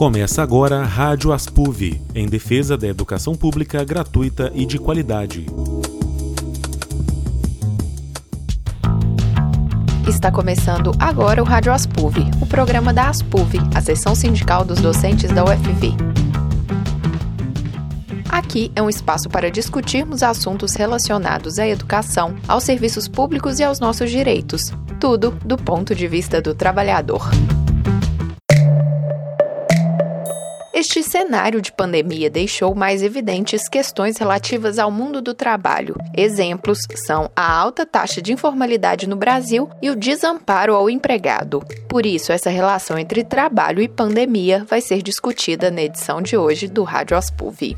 Começa agora a Rádio Aspuv, em defesa da educação pública gratuita e de qualidade. Está começando agora o Rádio Aspuv, o programa da Aspuv, a seção sindical dos docentes da UFV. Aqui é um espaço para discutirmos assuntos relacionados à educação, aos serviços públicos e aos nossos direitos. Tudo do ponto de vista do trabalhador. Cenário de pandemia deixou mais evidentes questões relativas ao mundo do trabalho. Exemplos são a alta taxa de informalidade no Brasil e o desamparo ao empregado. Por isso, essa relação entre trabalho e pandemia vai ser discutida na edição de hoje do Rádio Aspuv.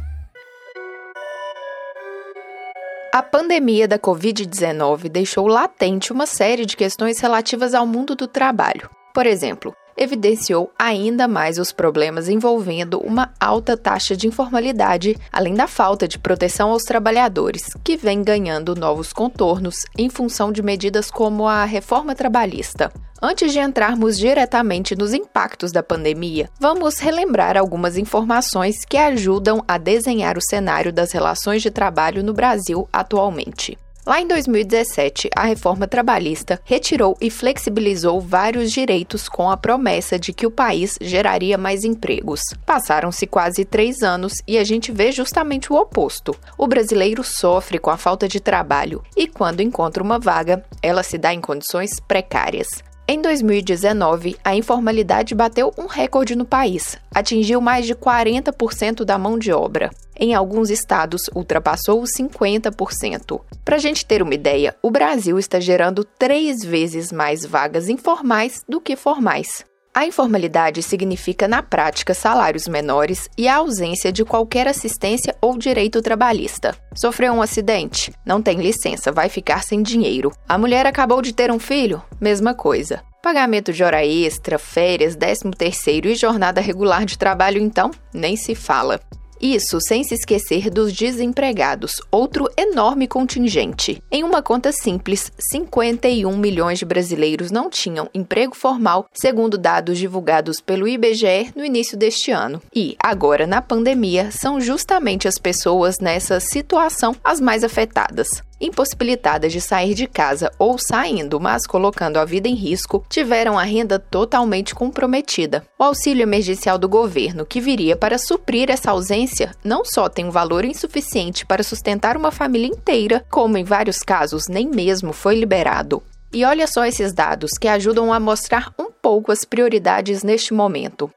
A pandemia da Covid-19 deixou latente uma série de questões relativas ao mundo do trabalho. Por exemplo, evidenciou ainda mais os problemas envolvendo uma alta taxa de informalidade, além da falta de proteção aos trabalhadores, que vem ganhando novos contornos em função de medidas como a reforma trabalhista. Antes de entrarmos diretamente nos impactos da pandemia, vamos relembrar algumas informações que ajudam a desenhar o cenário das relações de trabalho no Brasil atualmente. Lá em 2017, a reforma trabalhista retirou e flexibilizou vários direitos com a promessa de que o país geraria mais empregos. Passaram-se quase três anos e a gente vê justamente o oposto. O brasileiro sofre com a falta de trabalho e, quando encontra uma vaga, ela se dá em condições precárias. Em 2019, a informalidade bateu um recorde no país, atingiu mais de 40% da mão de obra. Em alguns estados, ultrapassou os 50%. Para a gente ter uma ideia, o Brasil está gerando três vezes mais vagas informais do que formais. A informalidade significa, na prática, salários menores e a ausência de qualquer assistência ou direito trabalhista. Sofreu um acidente? Não tem licença, vai ficar sem dinheiro. A mulher acabou de ter um filho? Mesma coisa. Pagamento de hora extra, férias, 13 terceiro e jornada regular de trabalho, então, nem se fala. Isso sem se esquecer dos desempregados, outro enorme contingente. Em uma conta simples, 51 milhões de brasileiros não tinham emprego formal, segundo dados divulgados pelo IBGE no início deste ano. E, agora na pandemia, são justamente as pessoas nessa situação as mais afetadas impossibilitadas de sair de casa ou saindo, mas colocando a vida em risco, tiveram a renda totalmente comprometida. O auxílio emergencial do governo, que viria para suprir essa ausência, não só tem um valor insuficiente para sustentar uma família inteira, como em vários casos nem mesmo foi liberado. E olha só esses dados que ajudam a mostrar um pouco as prioridades neste momento.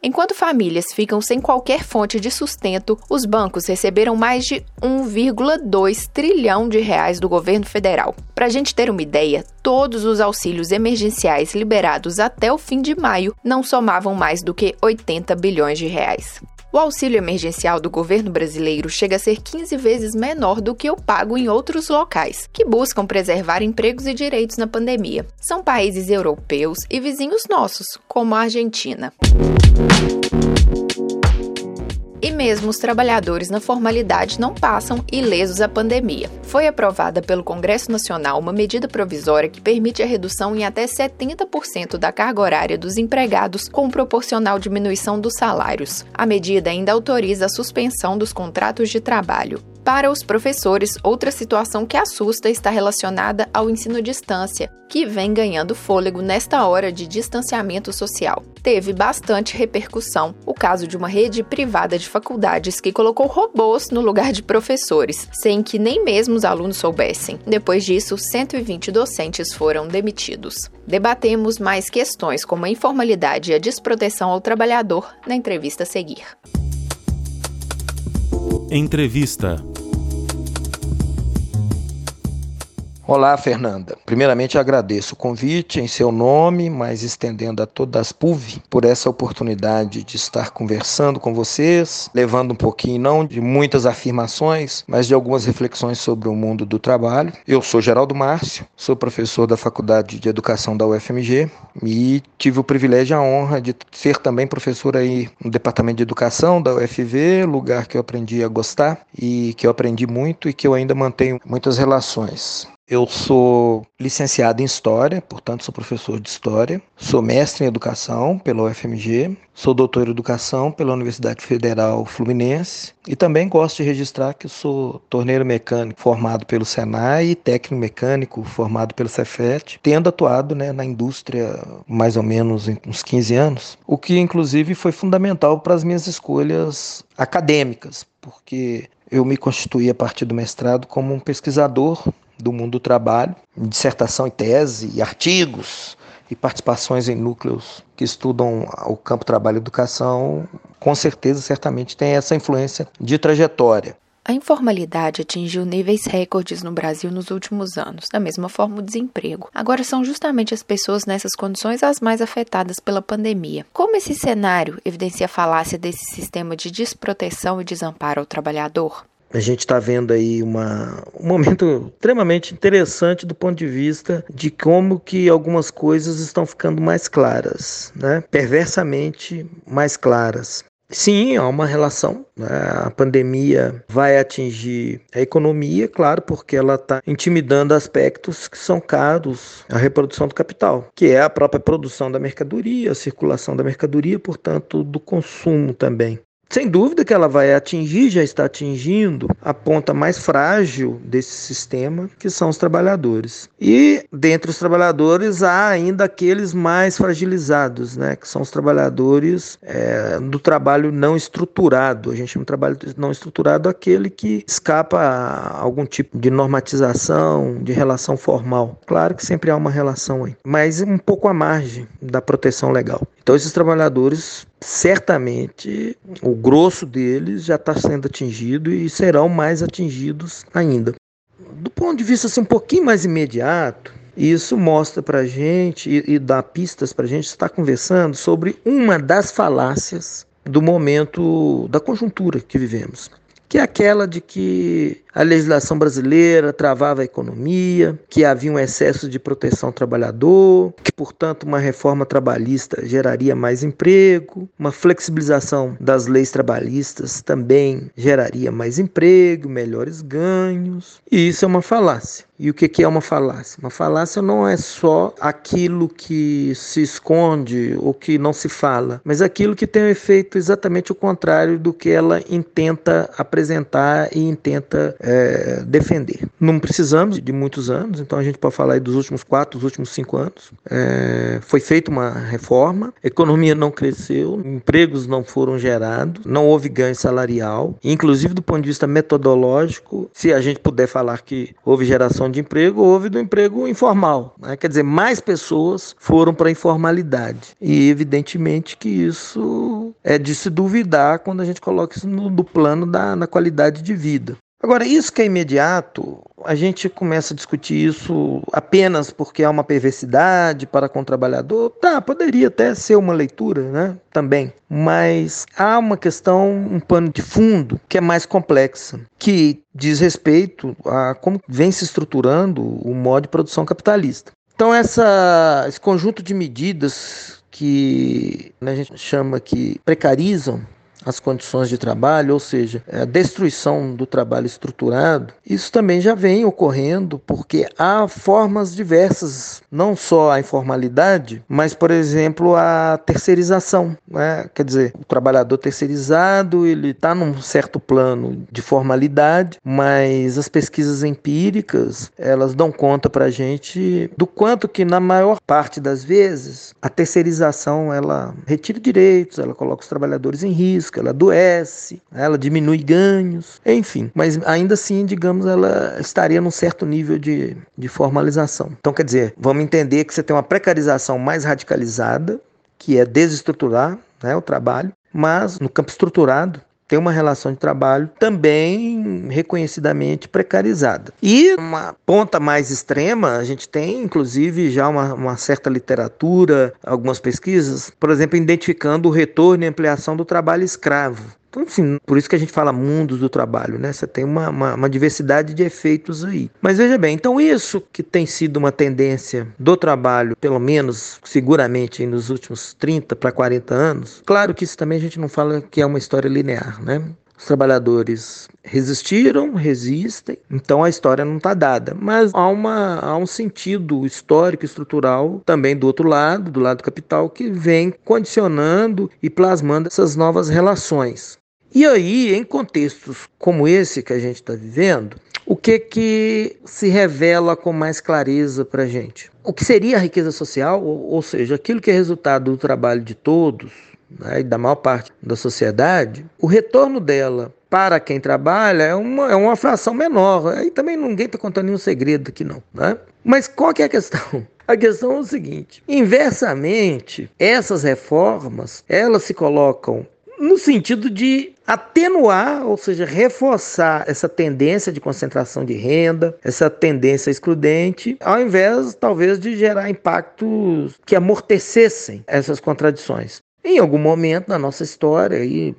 Enquanto famílias ficam sem qualquer fonte de sustento, os bancos receberam mais de 1,2 trilhão de reais do governo federal. Para a gente ter uma ideia, todos os auxílios emergenciais liberados até o fim de maio não somavam mais do que 80 bilhões de reais. O auxílio emergencial do governo brasileiro chega a ser 15 vezes menor do que o pago em outros locais, que buscam preservar empregos e direitos na pandemia. São países europeus e vizinhos nossos, como a Argentina. E mesmo os trabalhadores na formalidade não passam ilesos à pandemia. Foi aprovada pelo Congresso Nacional uma medida provisória que permite a redução em até 70% da carga horária dos empregados com proporcional diminuição dos salários. A medida ainda autoriza a suspensão dos contratos de trabalho. Para os professores, outra situação que assusta está relacionada ao ensino à distância, que vem ganhando fôlego nesta hora de distanciamento social. Teve bastante repercussão o caso de uma rede privada de faculdades que colocou robôs no lugar de professores, sem que nem mesmo os alunos soubessem. Depois disso, 120 docentes foram demitidos. Debatemos mais questões como a informalidade e a desproteção ao trabalhador na entrevista a seguir. Entrevista Olá, Fernanda. Primeiramente, agradeço o convite em seu nome, mas estendendo a todas as PUV por essa oportunidade de estar conversando com vocês, levando um pouquinho, não de muitas afirmações, mas de algumas reflexões sobre o mundo do trabalho. Eu sou Geraldo Márcio, sou professor da Faculdade de Educação da UFMG e tive o privilégio e a honra de ser também professor aí no Departamento de Educação da UFV, lugar que eu aprendi a gostar e que eu aprendi muito e que eu ainda mantenho muitas relações. Eu sou licenciado em História, portanto sou professor de História. Sou mestre em Educação pela UFMG. Sou doutor em Educação pela Universidade Federal Fluminense. E também gosto de registrar que sou torneiro mecânico formado pelo Senai e técnico mecânico formado pelo Cefet, tendo atuado né, na indústria mais ou menos uns 15 anos, o que inclusive foi fundamental para as minhas escolhas acadêmicas, porque eu me constituí a partir do mestrado como um pesquisador do mundo do trabalho, dissertação e tese, e artigos e participações em núcleos que estudam o campo trabalho e educação, com certeza, certamente tem essa influência de trajetória. A informalidade atingiu níveis recordes no Brasil nos últimos anos, da mesma forma o desemprego. Agora são justamente as pessoas nessas condições as mais afetadas pela pandemia. Como esse cenário evidencia a falácia desse sistema de desproteção e desamparo ao trabalhador? A gente está vendo aí uma, um momento extremamente interessante do ponto de vista de como que algumas coisas estão ficando mais claras, né? perversamente mais claras. Sim, há uma relação. Né? A pandemia vai atingir a economia, claro, porque ela está intimidando aspectos que são caros à reprodução do capital, que é a própria produção da mercadoria, a circulação da mercadoria, portanto, do consumo também. Sem dúvida que ela vai atingir, já está atingindo, a ponta mais frágil desse sistema, que são os trabalhadores. E dentre os trabalhadores há ainda aqueles mais fragilizados, né, que são os trabalhadores é, do trabalho não estruturado. A gente chama de trabalho não estruturado aquele que escapa a algum tipo de normatização, de relação formal. Claro que sempre há uma relação aí, mas um pouco à margem da proteção legal. Então esses trabalhadores certamente o grosso deles já está sendo atingido e serão mais atingidos ainda. Do ponto de vista assim, um pouquinho mais imediato, isso mostra para gente e, e dá pistas para gente estar conversando sobre uma das falácias do momento da conjuntura que vivemos, que é aquela de que a legislação brasileira travava a economia, que havia um excesso de proteção ao trabalhador, que, portanto, uma reforma trabalhista geraria mais emprego, uma flexibilização das leis trabalhistas também geraria mais emprego, melhores ganhos. E isso é uma falácia. E o que é uma falácia? Uma falácia não é só aquilo que se esconde ou que não se fala, mas aquilo que tem um efeito exatamente o contrário do que ela intenta apresentar e intenta é, defender. Não precisamos de muitos anos, então a gente pode falar dos últimos quatro, dos últimos cinco anos. É, foi feita uma reforma, a economia não cresceu, empregos não foram gerados, não houve ganho salarial, inclusive do ponto de vista metodológico, se a gente puder falar que houve geração de emprego, houve do emprego informal. Né? Quer dizer, mais pessoas foram para a informalidade. E evidentemente que isso é de se duvidar quando a gente coloca isso no, no plano da na qualidade de vida. Agora, isso que é imediato, a gente começa a discutir isso apenas porque há uma perversidade para com o trabalhador. Tá, poderia até ser uma leitura, né? Também. Mas há uma questão, um pano de fundo que é mais complexa, que diz respeito a como vem se estruturando o modo de produção capitalista. Então, essa, esse conjunto de medidas que a gente chama que precarizam as condições de trabalho, ou seja, a destruição do trabalho estruturado, isso também já vem ocorrendo porque há formas diversas, não só a informalidade, mas, por exemplo, a terceirização. Né? Quer dizer, o trabalhador terceirizado ele está num certo plano de formalidade, mas as pesquisas empíricas elas dão conta para a gente do quanto que na maior parte das vezes a terceirização ela retira direitos, ela coloca os trabalhadores em risco ela adoece, ela diminui ganhos, enfim. Mas ainda assim, digamos, ela estaria num certo nível de, de formalização. Então, quer dizer, vamos entender que você tem uma precarização mais radicalizada, que é desestruturar né, o trabalho, mas no campo estruturado, tem uma relação de trabalho também reconhecidamente precarizada. E uma ponta mais extrema, a gente tem inclusive já uma, uma certa literatura, algumas pesquisas, por exemplo, identificando o retorno e ampliação do trabalho escravo. Então, assim, por isso que a gente fala mundos do trabalho, né? Você tem uma, uma, uma, diversidade de efeitos aí. Mas veja bem, então isso que tem sido uma tendência do trabalho, pelo menos seguramente nos últimos 30 para 40 anos, claro que isso também a gente não fala que é uma história linear, né? Os trabalhadores resistiram, resistem, então a história não está dada. Mas há, uma, há um sentido histórico, estrutural também do outro lado, do lado do capital, que vem condicionando e plasmando essas novas relações. E aí, em contextos como esse que a gente está vivendo, o que que se revela com mais clareza para a gente? O que seria a riqueza social, ou, seja, aquilo que é resultado do trabalho de todos, né, e da maior parte da sociedade, o retorno dela para quem trabalha é uma, é uma fração menor. Aí também ninguém está contando nenhum segredo aqui, não. Né? Mas qual que é a questão? A questão é o seguinte: inversamente, essas reformas elas se colocam no sentido de atenuar, ou seja, reforçar essa tendência de concentração de renda, essa tendência excludente, ao invés talvez de gerar impactos que amortecessem essas contradições. Em algum momento na nossa história,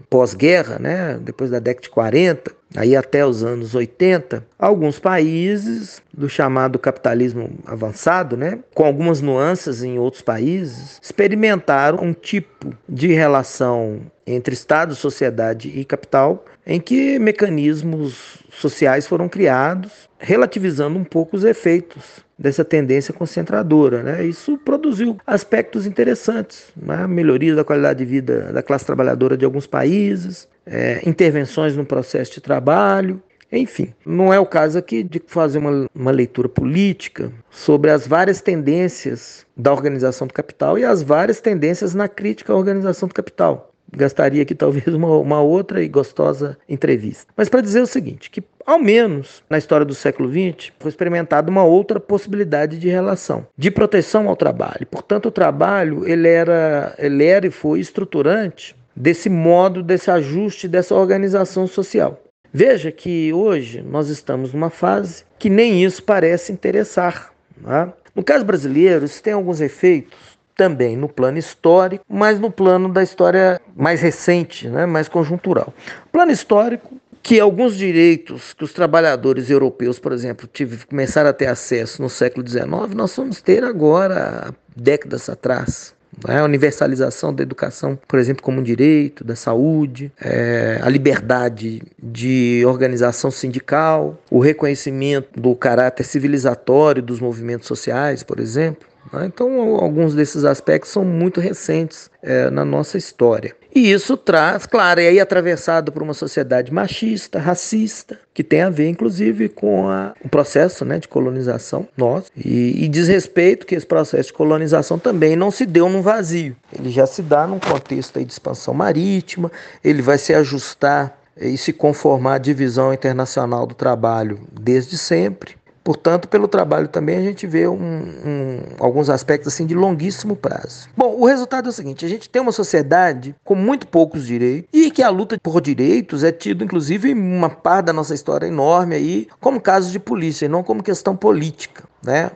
pós-guerra, né, depois da década de 40, aí até os anos 80, alguns países do chamado capitalismo avançado, né, com algumas nuances em outros países, experimentaram um tipo de relação entre Estado, sociedade e capital, em que mecanismos sociais foram criados, relativizando um pouco os efeitos dessa tendência concentradora. Né? Isso produziu aspectos interessantes, né? melhoria da qualidade de vida da classe trabalhadora de alguns países, é, intervenções no processo de trabalho, enfim, não é o caso aqui de fazer uma, uma leitura política sobre as várias tendências da organização do capital e as várias tendências na crítica à organização do capital gastaria aqui talvez uma, uma outra e gostosa entrevista. Mas para dizer o seguinte, que ao menos na história do século XX foi experimentada uma outra possibilidade de relação, de proteção ao trabalho. Portanto, o trabalho ele era, ele era e foi estruturante desse modo, desse ajuste, dessa organização social. Veja que hoje nós estamos numa fase que nem isso parece interessar. Né? No caso brasileiro, isso tem alguns efeitos também no plano histórico, mas no plano da história mais recente, né, mais conjuntural. Plano histórico que alguns direitos que os trabalhadores europeus, por exemplo, tive, começaram a ter acesso no século XIX, nós vamos ter agora décadas atrás. Né? A universalização da educação, por exemplo, como um direito, da saúde, é, a liberdade de organização sindical, o reconhecimento do caráter civilizatório dos movimentos sociais, por exemplo. Né? Então, alguns desses aspectos são muito recentes é, na nossa história. E isso traz, claro, e aí atravessado por uma sociedade machista, racista, que tem a ver, inclusive, com a, o processo né, de colonização nosso. E, e diz respeito que esse processo de colonização também não se deu num vazio. Ele já se dá num contexto de expansão marítima, ele vai se ajustar e se conformar à divisão internacional do trabalho desde sempre. Portanto, pelo trabalho também a gente vê um, um, alguns aspectos assim de longuíssimo prazo. Bom, o resultado é o seguinte: a gente tem uma sociedade com muito poucos direitos e que a luta por direitos é tido, inclusive, uma parte da nossa história enorme aí, como caso de polícia, e não como questão política, né?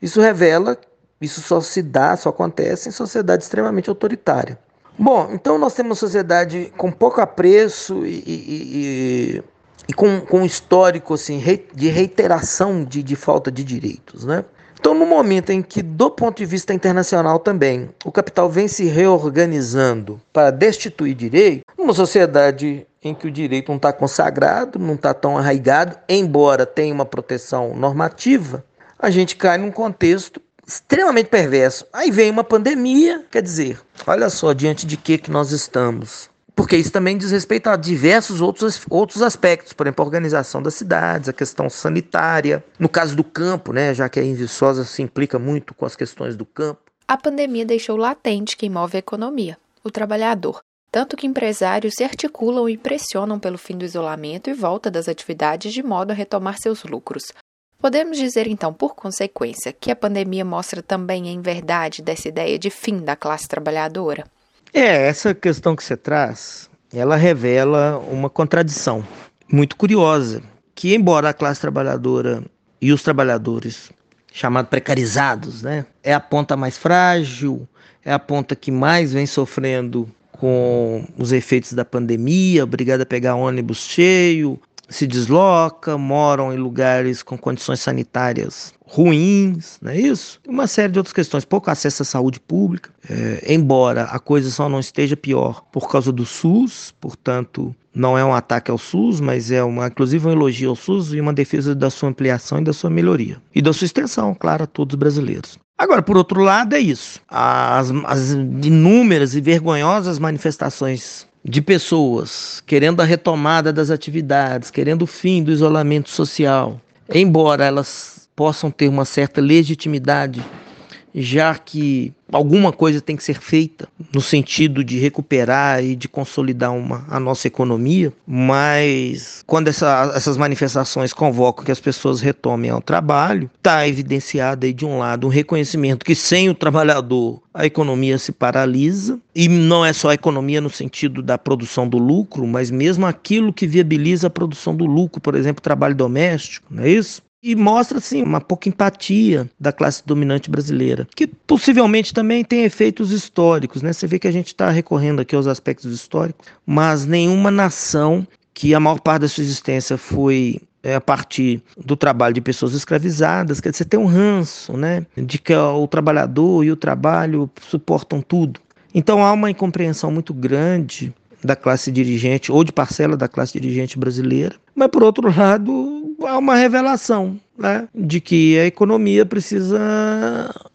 Isso revela, isso só se dá, só acontece em sociedade extremamente autoritária. Bom, então nós temos uma sociedade com pouco apreço e, e, e e com, com um histórico assim, de reiteração de, de falta de direitos. Né? Então, no momento em que, do ponto de vista internacional também, o capital vem se reorganizando para destituir direito, numa sociedade em que o direito não está consagrado, não está tão arraigado, embora tenha uma proteção normativa, a gente cai num contexto extremamente perverso. Aí vem uma pandemia, quer dizer, olha só diante de que, que nós estamos porque isso também diz respeito a diversos outros, outros aspectos, por exemplo, a organização das cidades, a questão sanitária, no caso do campo, né, já que a Inviçosa se implica muito com as questões do campo. A pandemia deixou latente quem move a economia, o trabalhador, tanto que empresários se articulam e pressionam pelo fim do isolamento e volta das atividades de modo a retomar seus lucros. Podemos dizer então, por consequência, que a pandemia mostra também em verdade dessa ideia de fim da classe trabalhadora? É, essa questão que você traz, ela revela uma contradição muito curiosa, que embora a classe trabalhadora e os trabalhadores chamados precarizados, né, é a ponta mais frágil, é a ponta que mais vem sofrendo com os efeitos da pandemia, obrigada a pegar ônibus cheio, se desloca, moram em lugares com condições sanitárias ruins, não é isso? Uma série de outras questões, pouco acesso à saúde pública, é, embora a coisa só não esteja pior por causa do SUS, portanto, não é um ataque ao SUS, mas é uma, inclusive um elogio ao SUS e uma defesa da sua ampliação e da sua melhoria. E da sua extensão, claro, a todos os brasileiros. Agora, por outro lado, é isso. As, as inúmeras e vergonhosas manifestações de pessoas querendo a retomada das atividades, querendo o fim do isolamento social, embora elas possam ter uma certa legitimidade já que alguma coisa tem que ser feita no sentido de recuperar e de consolidar uma, a nossa economia, mas quando essa, essas manifestações convocam que as pessoas retomem ao trabalho, está evidenciado aí de um lado um reconhecimento que sem o trabalhador a economia se paralisa, e não é só a economia no sentido da produção do lucro, mas mesmo aquilo que viabiliza a produção do lucro, por exemplo, trabalho doméstico, não é isso? E mostra assim uma pouca empatia da classe dominante brasileira, que possivelmente também tem efeitos históricos, né? Você vê que a gente está recorrendo aqui aos aspectos históricos, mas nenhuma nação que a maior parte da sua existência foi é, a partir do trabalho de pessoas escravizadas, quer dizer, tem um ranço, né? De que o trabalhador e o trabalho suportam tudo. Então há uma incompreensão muito grande da classe dirigente ou de parcela da classe dirigente brasileira, mas por outro lado há uma revelação né, de que a economia precisa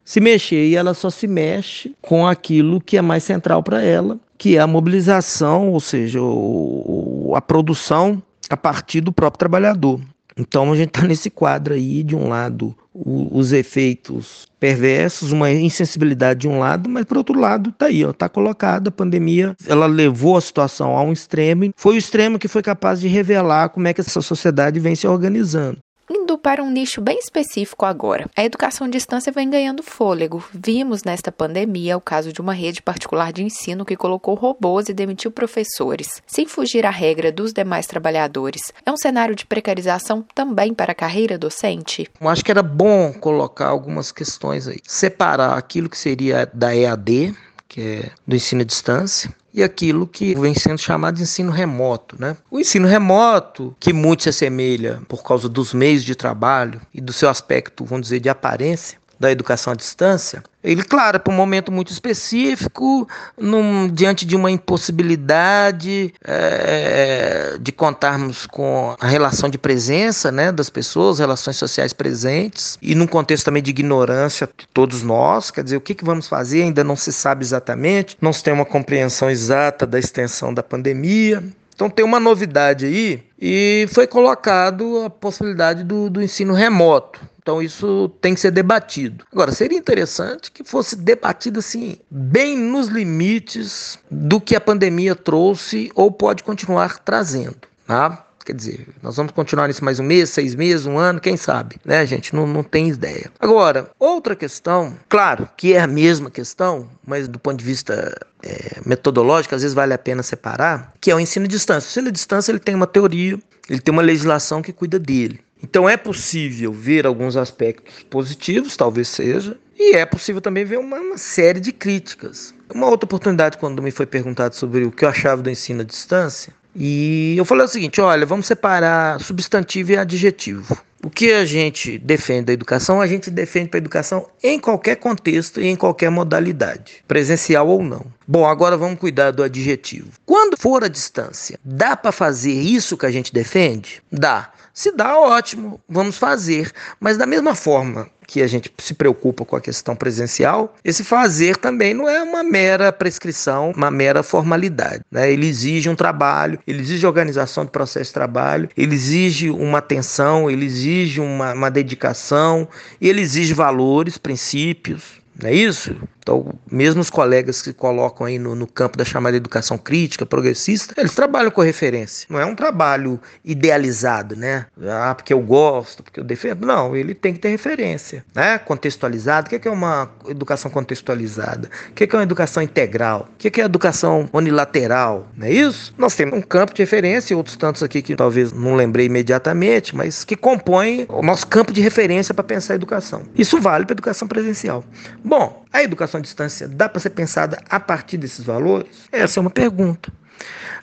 se mexer e ela só se mexe com aquilo que é mais central para ela, que é a mobilização, ou seja, o, a produção a partir do próprio trabalhador. Então a gente está nesse quadro aí, de um lado, o, os efeitos perversos, uma insensibilidade de um lado, mas por outro lado está aí, está colocada a pandemia, ela levou a situação a um extremo, foi o extremo que foi capaz de revelar como é que essa sociedade vem se organizando. Indo para um nicho bem específico agora, a educação à distância vem ganhando fôlego. Vimos nesta pandemia o caso de uma rede particular de ensino que colocou robôs e demitiu professores, sem fugir à regra dos demais trabalhadores. É um cenário de precarização também para a carreira docente? Eu acho que era bom colocar algumas questões aí. Separar aquilo que seria da EAD, que é do ensino à distância, e aquilo que vem sendo chamado de ensino remoto. Né? O ensino remoto, que muito se assemelha por causa dos meios de trabalho e do seu aspecto, vamos dizer, de aparência, da educação à distância, ele, claro, é para um momento muito específico, num, diante de uma impossibilidade é, de contarmos com a relação de presença né, das pessoas, relações sociais presentes, e num contexto também de ignorância de todos nós, quer dizer, o que, que vamos fazer ainda não se sabe exatamente, não se tem uma compreensão exata da extensão da pandemia. Então tem uma novidade aí e foi colocado a possibilidade do, do ensino remoto. Então isso tem que ser debatido. Agora, seria interessante que fosse debatido assim, bem nos limites do que a pandemia trouxe ou pode continuar trazendo. Tá? Quer dizer, nós vamos continuar nisso mais um mês, seis meses, um ano, quem sabe, né, gente? Não, não tem ideia. Agora, outra questão, claro que é a mesma questão, mas do ponto de vista é, metodológico, às vezes vale a pena separar, que é o ensino à distância. O ensino à distância ele tem uma teoria, ele tem uma legislação que cuida dele. Então é possível ver alguns aspectos positivos, talvez seja, e é possível também ver uma, uma, série de críticas. Uma outra oportunidade, quando me foi perguntado sobre o que eu achava do ensino à distância, e eu falei o seguinte: olha, vamos separar substantivo e adjetivo. O que a gente defende da educação, a gente defende para a educação em qualquer contexto e em qualquer modalidade, presencial ou não. Bom, agora vamos cuidar do adjetivo. Quando for a distância, dá para fazer isso que a gente defende? Dá. Se dá, ótimo, vamos fazer. Mas da mesma forma que a gente se preocupa com a questão presencial, esse fazer também não é uma mera prescrição, uma mera formalidade. Né? Ele exige um trabalho, ele exige organização do processo de trabalho, ele exige uma atenção, ele exige uma, uma dedicação, ele exige valores, princípios. Não é isso? Então, mesmo os colegas que colocam aí no, no, campo da chamada educação crítica, progressista, eles trabalham com referência. Não é um trabalho idealizado, né? Ah, porque eu gosto, porque eu defendo. Não, ele tem que ter referência, né? Contextualizado. O que é uma educação contextualizada? O que é uma educação integral? O que é educação unilateral? Não é isso? Nós temos um campo de referência e outros tantos aqui que talvez não lembrei imediatamente, mas que compõem o nosso campo de referência para pensar a educação. Isso vale para a educação presencial. Bom, a educação à distância dá para ser pensada a partir desses valores? Essa é uma pergunta.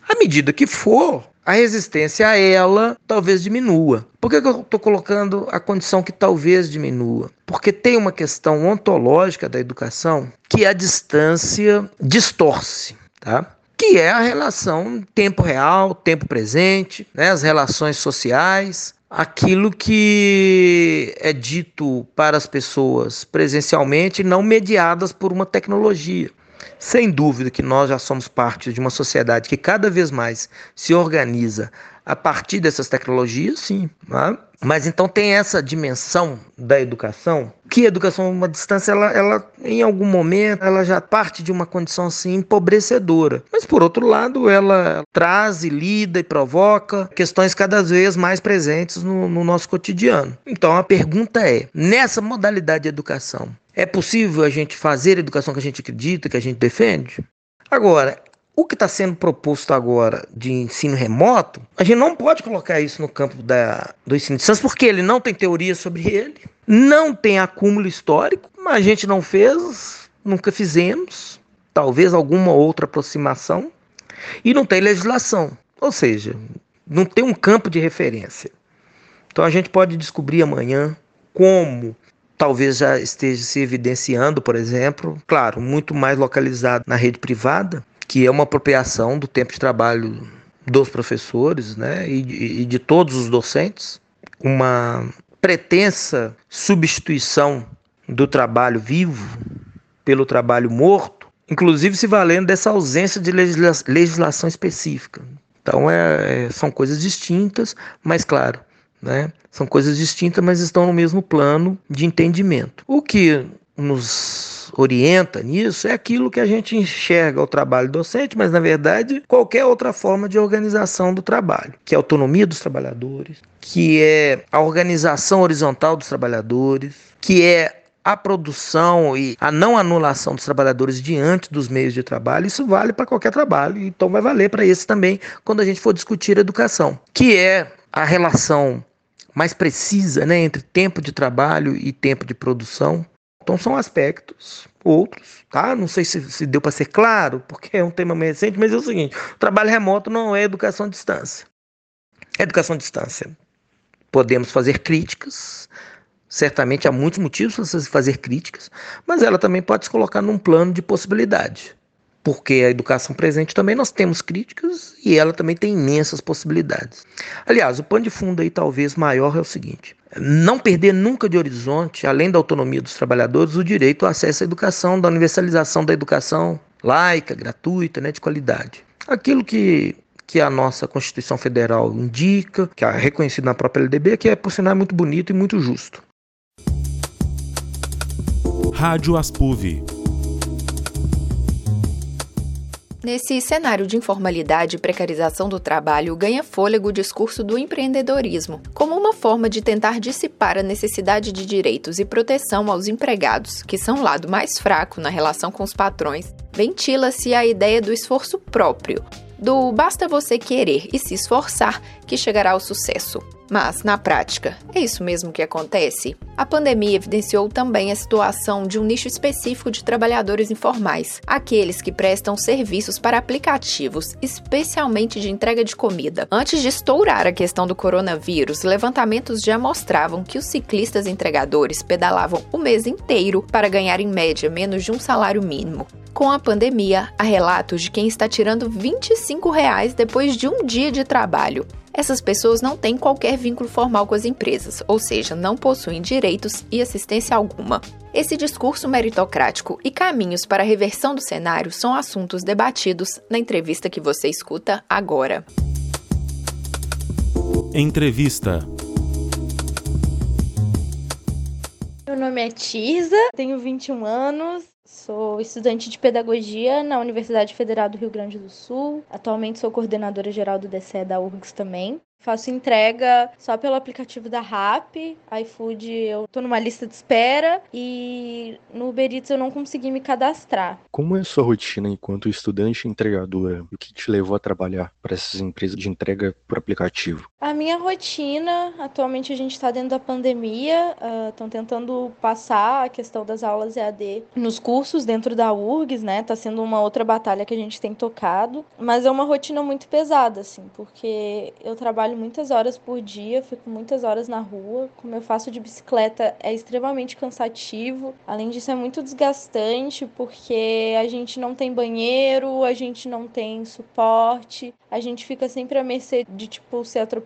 À medida que for, a resistência a ela talvez diminua. Por que, eu estou colocando a condição que talvez diminua? Porque tem uma questão ontológica da educação que a distância distorce. Tá? que é a relação tempo real, tempo presente, né, as relações sociais, aquilo que é dito para as pessoas presencialmente, não mediadas por uma tecnologia. Sem dúvida que nós já somos parte de uma sociedade que cada vez mais se organiza a partir dessas tecnologias, sim. Né? Mas então tem essa dimensão da educação, que a educação uma distância, ela, ela, em algum momento, ela já parte de uma condição assim empobrecedora. Mas por outro lado, ela traz e lida e provoca questões cada vez mais presentes no, no nosso cotidiano. Então a pergunta é: nessa modalidade de educação, é possível a gente fazer a educação que a gente acredita, que a gente defende? Agora, o que está sendo proposto agora de ensino remoto, a gente não pode colocar isso no campo da, do ensino de distância, porque ele não tem teoria sobre ele, não tem acúmulo histórico, a gente não fez, nunca fizemos, talvez alguma outra aproximação, e não tem legislação, ou seja, não tem um campo de referência. Então a gente pode descobrir amanhã como talvez já esteja se evidenciando, por exemplo, claro, muito mais localizado na rede privada, que é uma apropriação do tempo de trabalho dos professores né, e, e de todos os docentes, uma pretensa substituição do trabalho vivo pelo trabalho morto, inclusive se valendo dessa ausência de legisla legislação específica. Então é, é, são coisas distintas, mas claro, né, são coisas distintas, mas estão no mesmo plano de entendimento. O que nos orienta nisso é aquilo que a gente enxerga o trabalho docente, mas na verdade qualquer outra forma de organização do trabalho, que é a autonomia dos trabalhadores, que é a organização horizontal dos trabalhadores, que é a produção e a não anulação dos trabalhadores diante dos meios de trabalho, isso vale para qualquer trabalho, então vai valer para esse também quando a gente for discutir educação, que é a relação mais precisa né, entre tempo de trabalho e tempo de produção, então são aspectos outros, tá? Não sei se, se deu para ser claro, porque é um tema meio recente, mas é o seguinte: o trabalho remoto não é educação à distância. Educação à distância. Podemos fazer críticas, certamente há muitos motivos para se fazer críticas, mas ela também pode se colocar num plano de possibilidade. Porque a educação presente também nós temos críticas e ela também tem imensas possibilidades. Aliás, o pano de fundo aí talvez maior é o seguinte: não perder nunca de horizonte, além da autonomia dos trabalhadores, o direito ao acesso à educação, da universalização da educação laica, gratuita, né, de qualidade. Aquilo que, que a nossa Constituição Federal indica, que é reconhecido na própria LDB, que é, por sinal, muito bonito e muito justo. Rádio Aspuv Nesse cenário de informalidade e precarização do trabalho, ganha fôlego o discurso do empreendedorismo, como uma forma de tentar dissipar a necessidade de direitos e proteção aos empregados, que são o lado mais fraco na relação com os patrões. Ventila-se a ideia do esforço próprio, do basta você querer e se esforçar que chegará ao sucesso. Mas, na prática, é isso mesmo que acontece? A pandemia evidenciou também a situação de um nicho específico de trabalhadores informais, aqueles que prestam serviços para aplicativos, especialmente de entrega de comida. Antes de estourar a questão do coronavírus, levantamentos já mostravam que os ciclistas entregadores pedalavam o mês inteiro para ganhar em média menos de um salário mínimo. Com a pandemia, há relatos de quem está tirando 25 reais depois de um dia de trabalho. Essas pessoas não têm qualquer vínculo formal com as empresas, ou seja, não possuem direitos e assistência alguma. Esse discurso meritocrático e caminhos para a reversão do cenário são assuntos debatidos na entrevista que você escuta agora. Entrevista. Meu nome é Tisa, tenho 21 anos, Sou estudante de pedagogia na Universidade Federal do Rio Grande do Sul. Atualmente sou coordenadora geral do DCE da URGS também. Faço entrega só pelo aplicativo da RAP, iFood eu tô numa lista de espera e no Uber Eats eu não consegui me cadastrar. Como é a sua rotina enquanto estudante e entregadora? O que te levou a trabalhar para essas empresas de entrega por aplicativo? A minha rotina, atualmente a gente está dentro da pandemia, estão uh, tentando passar a questão das aulas EAD nos cursos dentro da URGS, né? Tá sendo uma outra batalha que a gente tem tocado, mas é uma rotina muito pesada, assim, porque eu trabalho trabalho muitas horas por dia, fico muitas horas na rua. Como eu faço de bicicleta, é extremamente cansativo. Além disso, é muito desgastante porque a gente não tem banheiro, a gente não tem suporte, a gente fica sempre à mercê de, tipo, ser atropelado.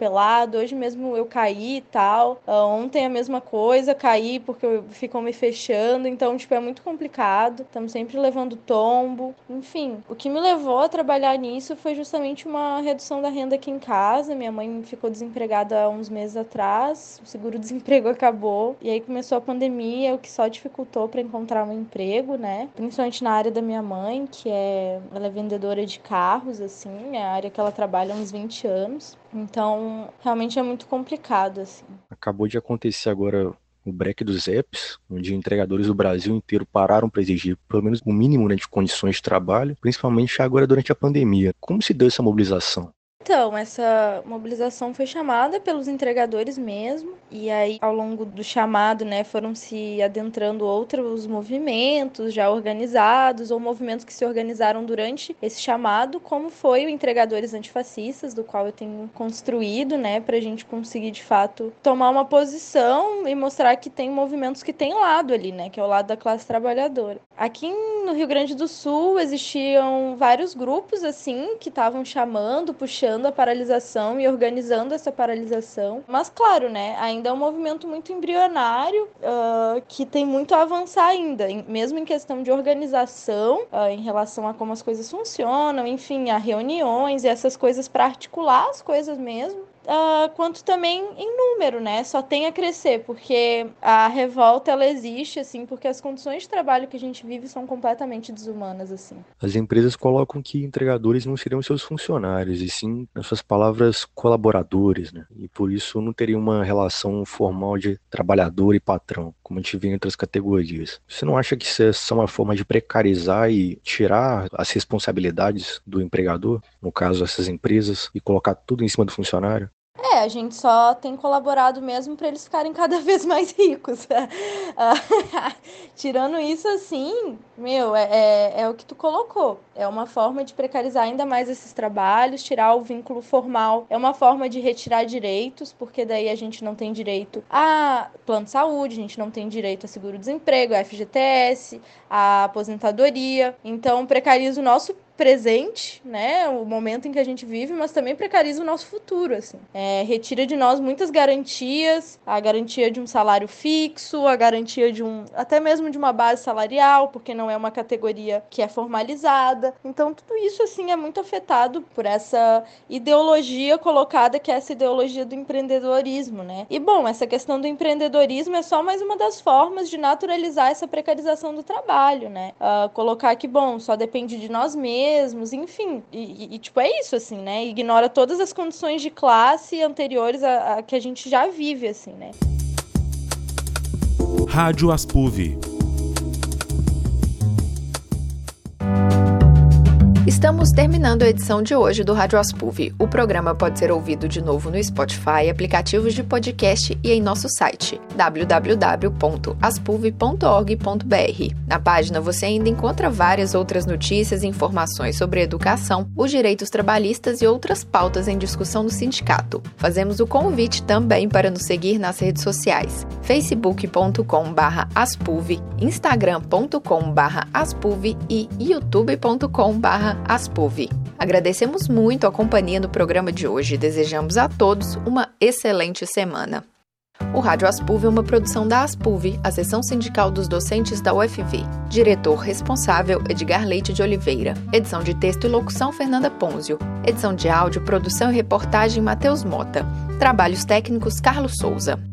Hoje mesmo eu caí e tal. Uh, ontem a mesma coisa, caí porque ficam me fechando. Então, tipo, é muito complicado. Estamos sempre levando tombo. Enfim, o que me levou a trabalhar nisso foi justamente uma redução da renda aqui em casa. Minha mãe ficou desempregada há uns meses atrás. O seguro-desemprego acabou. E aí começou a pandemia, o que só dificultou para encontrar um emprego, né? Principalmente na área da minha mãe, que é... Ela é vendedora de carros, assim. É a área que ela trabalha há uns 20 anos. Então, realmente é muito complicado, assim. Acabou de acontecer agora o break dos apps, onde entregadores do Brasil inteiro pararam para exigir pelo menos o mínimo né, de condições de trabalho, principalmente agora durante a pandemia. Como se deu essa mobilização? Então, essa mobilização foi chamada pelos entregadores mesmo, e aí ao longo do chamado, né, foram se adentrando outros movimentos já organizados ou movimentos que se organizaram durante esse chamado, como foi o Entregadores Antifascistas, do qual eu tenho construído, né, a gente conseguir de fato tomar uma posição e mostrar que tem movimentos que têm lado ali, né, que é o lado da classe trabalhadora. Aqui no Rio Grande do Sul existiam vários grupos assim que estavam chamando, puxando a paralisação e organizando essa paralisação. Mas, claro, né, ainda é um movimento muito embrionário uh, que tem muito a avançar ainda, mesmo em questão de organização, uh, em relação a como as coisas funcionam, enfim, a reuniões e essas coisas para articular as coisas mesmo uh, quanto também em número, né? Só tem a crescer, porque a revolta ela existe, assim, porque as condições de trabalho que a gente vive são completamente desumanas, assim. As empresas colocam que entregadores não seriam seus funcionários, e sim, nas suas palavras, colaboradores, né? E por isso não teria uma relação formal de trabalhador e patrão, como a gente vê em outras categorias. Você não acha que isso é uma forma de precarizar e tirar as responsabilidades do empregador, no caso essas empresas, e colocar tudo em cima do funcionário? É, a gente só tem colaborado mesmo para eles ficarem cada vez mais ricos. Tirando isso, assim, meu, é, é, é, o que tu colocou. É uma forma de precarizar ainda mais esses trabalhos, tirar o vínculo formal. É uma forma de retirar direitos, porque daí a gente não tem direito a plano de saúde, a gente não tem direito a seguro-desemprego, a FGTS, a aposentadoria. Então, precariza o nosso presente, né, o momento em que a gente vive, mas também precariza o nosso futuro, assim. É, retira de nós muitas garantias, a garantia de um salário fixo, a garantia de um, até mesmo de uma base salarial, porque não é uma categoria que é formalizada. Então tudo isso assim é muito afetado por essa ideologia colocada que é essa ideologia do empreendedorismo, né? E bom, essa questão do empreendedorismo é só mais uma das formas de naturalizar essa precarização do trabalho, né? Uh, colocar que bom, só depende de nós mesmos mesmos, enfim. E, e, tipo, é isso, assim, né? Ignora todas as condições de classe anteriores a, a que a gente já vive, assim, né? Rádio Aspuv Estamos terminando a edição de hoje do Rádio Aspuv. O programa pode ser ouvido de novo no Spotify, aplicativos de podcast e em nosso site www.aspuv.org.br. Na página você ainda encontra várias outras notícias e informações sobre educação, os direitos trabalhistas e outras pautas em discussão no sindicato. Fazemos o convite também para nos seguir nas redes sociais: facebook.com/aspuv, instagram.com/aspuv e youtube.com/aspuv Aspuv. Agradecemos muito a companhia no programa de hoje e desejamos a todos uma excelente semana. O Rádio Aspuv é uma produção da Aspuv, a seção sindical dos docentes da UFV. Diretor responsável Edgar Leite de Oliveira. Edição de texto e locução Fernanda Ponzio. Edição de áudio, produção e reportagem Matheus Mota. Trabalhos técnicos Carlos Souza.